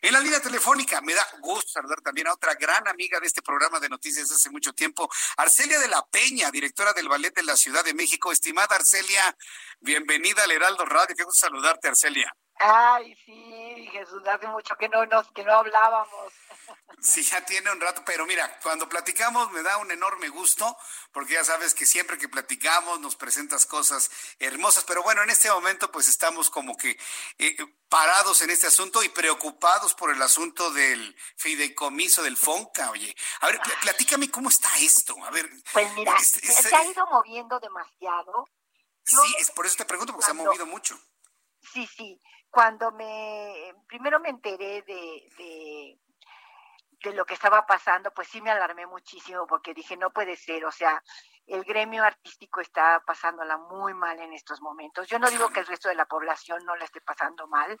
En la línea telefónica me da gusto saludar también a otra gran amiga de este programa de noticias hace mucho tiempo, Arcelia de la Peña, directora del Ballet de la Ciudad de México. Estimada Arcelia, bienvenida al Heraldo Radio. Qué gusto saludarte, Arcelia. Ay, sí, Jesús, hace mucho que no nos, que no hablábamos. Sí, ya tiene un rato, pero mira, cuando platicamos me da un enorme gusto, porque ya sabes que siempre que platicamos nos presentas cosas hermosas, pero bueno, en este momento pues estamos como que eh, parados en este asunto y preocupados por el asunto del fideicomiso del FONCA, oye. A ver, platícame cómo está esto, a ver. Pues mira, se ha ido moviendo demasiado. sí, es por eso te pregunto, porque se ha movido mucho. Sí, sí. Cuando me, primero me enteré de de lo que estaba pasando, pues sí me alarmé muchísimo porque dije, no puede ser, o sea, el gremio artístico está pasándola muy mal en estos momentos. Yo no digo que el resto de la población no la esté pasando mal,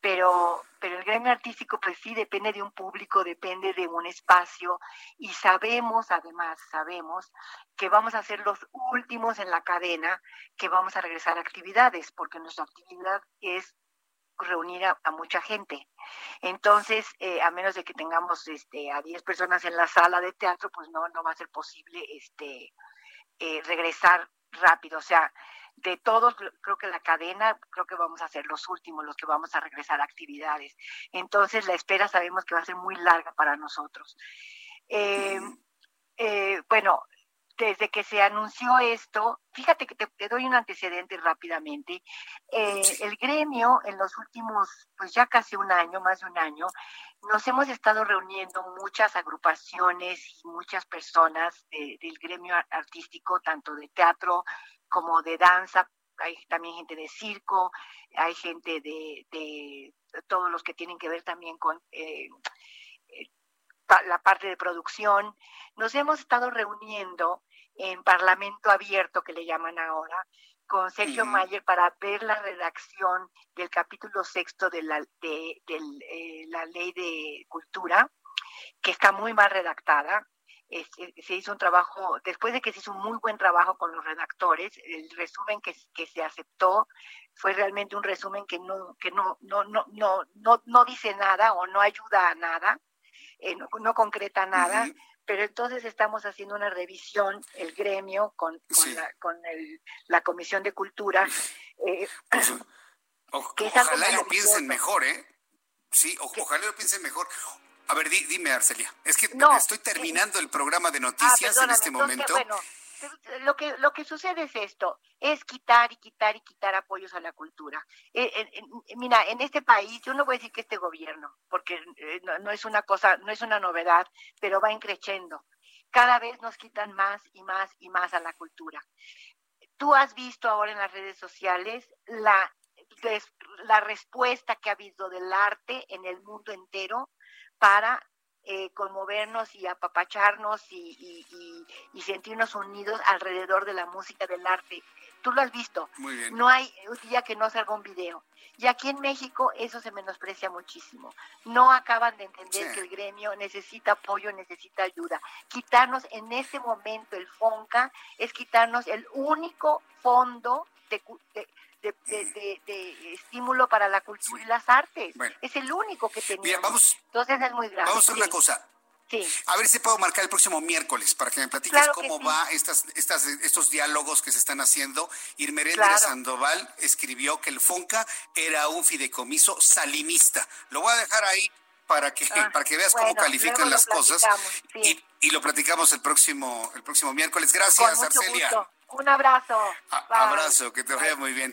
pero, pero el gremio artístico pues sí depende de un público, depende de un espacio y sabemos, además, sabemos que vamos a ser los últimos en la cadena que vamos a regresar a actividades, porque nuestra actividad es reunir a, mucha gente. Entonces, eh, a menos de que tengamos este, a 10 personas en la sala de teatro, pues no, no va a ser posible este, eh, regresar rápido. O sea, de todos, creo que la cadena, creo que vamos a ser los últimos, los que vamos a regresar a actividades. Entonces, la espera sabemos que va a ser muy larga para nosotros. Eh, bueno, desde que se anunció esto, fíjate que te, doy un antecedente rápidamente. Eh, el gremio en los últimos, pues ya casi un año, más de un año, nos hemos estado reuniendo muchas agrupaciones y muchas personas del gremio artístico, tanto de teatro como de danza. Hay también gente de circo, hay gente de, todos los que tienen que ver también con eh, eh, la parte de producción. Nos hemos estado reuniendo en Parlamento Abierto, que le llaman ahora, con Sergio Mayer para ver la redacción del capítulo sexto de la, de, eh, la ley de cultura, que está muy mal redactada. se hizo un trabajo, después de que se hizo un muy buen trabajo con los redactores, el resumen que, que se aceptó fue realmente un resumen que no, que no, no, no, no, no, no dice nada o no ayuda a nada, eh, no, concreta nada pero entonces estamos haciendo una revisión, el gremio, con, con, la, Comisión de Cultura. Eh, pues, ojalá lo piensen mejor, ¿eh? Sí, ojalá lo piensen mejor. A ver, dime, Arcelia. Es que estoy terminando el programa de ah, noticias en este momento lo que, lo que sucede es esto, es quitar y quitar y quitar apoyos a la cultura. Eh, mira, en este país, yo no voy a decir que este gobierno, porque eh, no, es una cosa, no es una novedad, pero va increciendo. Cada vez nos quitan más y más y más a la cultura. Tú has visto ahora en las redes sociales la, la respuesta que ha habido del arte en el mundo entero para eh, conmovernos y apapacharnos y, sentirnos unidos alrededor de la música, del arte. Tú lo has visto. No hay un día que no salga un video. Y aquí en México eso se menosprecia muchísimo. No acaban de entender que el gremio necesita apoyo, necesita ayuda. Quitarnos en ese momento el FONCA es quitarnos el único fondo de, de, estímulo para la cultura y las artes. es el único que tenemos. Entonces es muy grave. Vamos a hacer una cosa. A ver si puedo marcar el próximo miércoles para que me platiques cómo va estas, estas, estos diálogos que se están haciendo. Irmerendra Sandoval escribió que el FONCA era un fideicomiso salinista. Lo voy a dejar ahí para que, ah, para que veas cómo califican las cosas y, lo platicamos el próximo, el próximo miércoles. Gracias, Arcelia. Un abrazo. abrazo, que te vaya muy bien.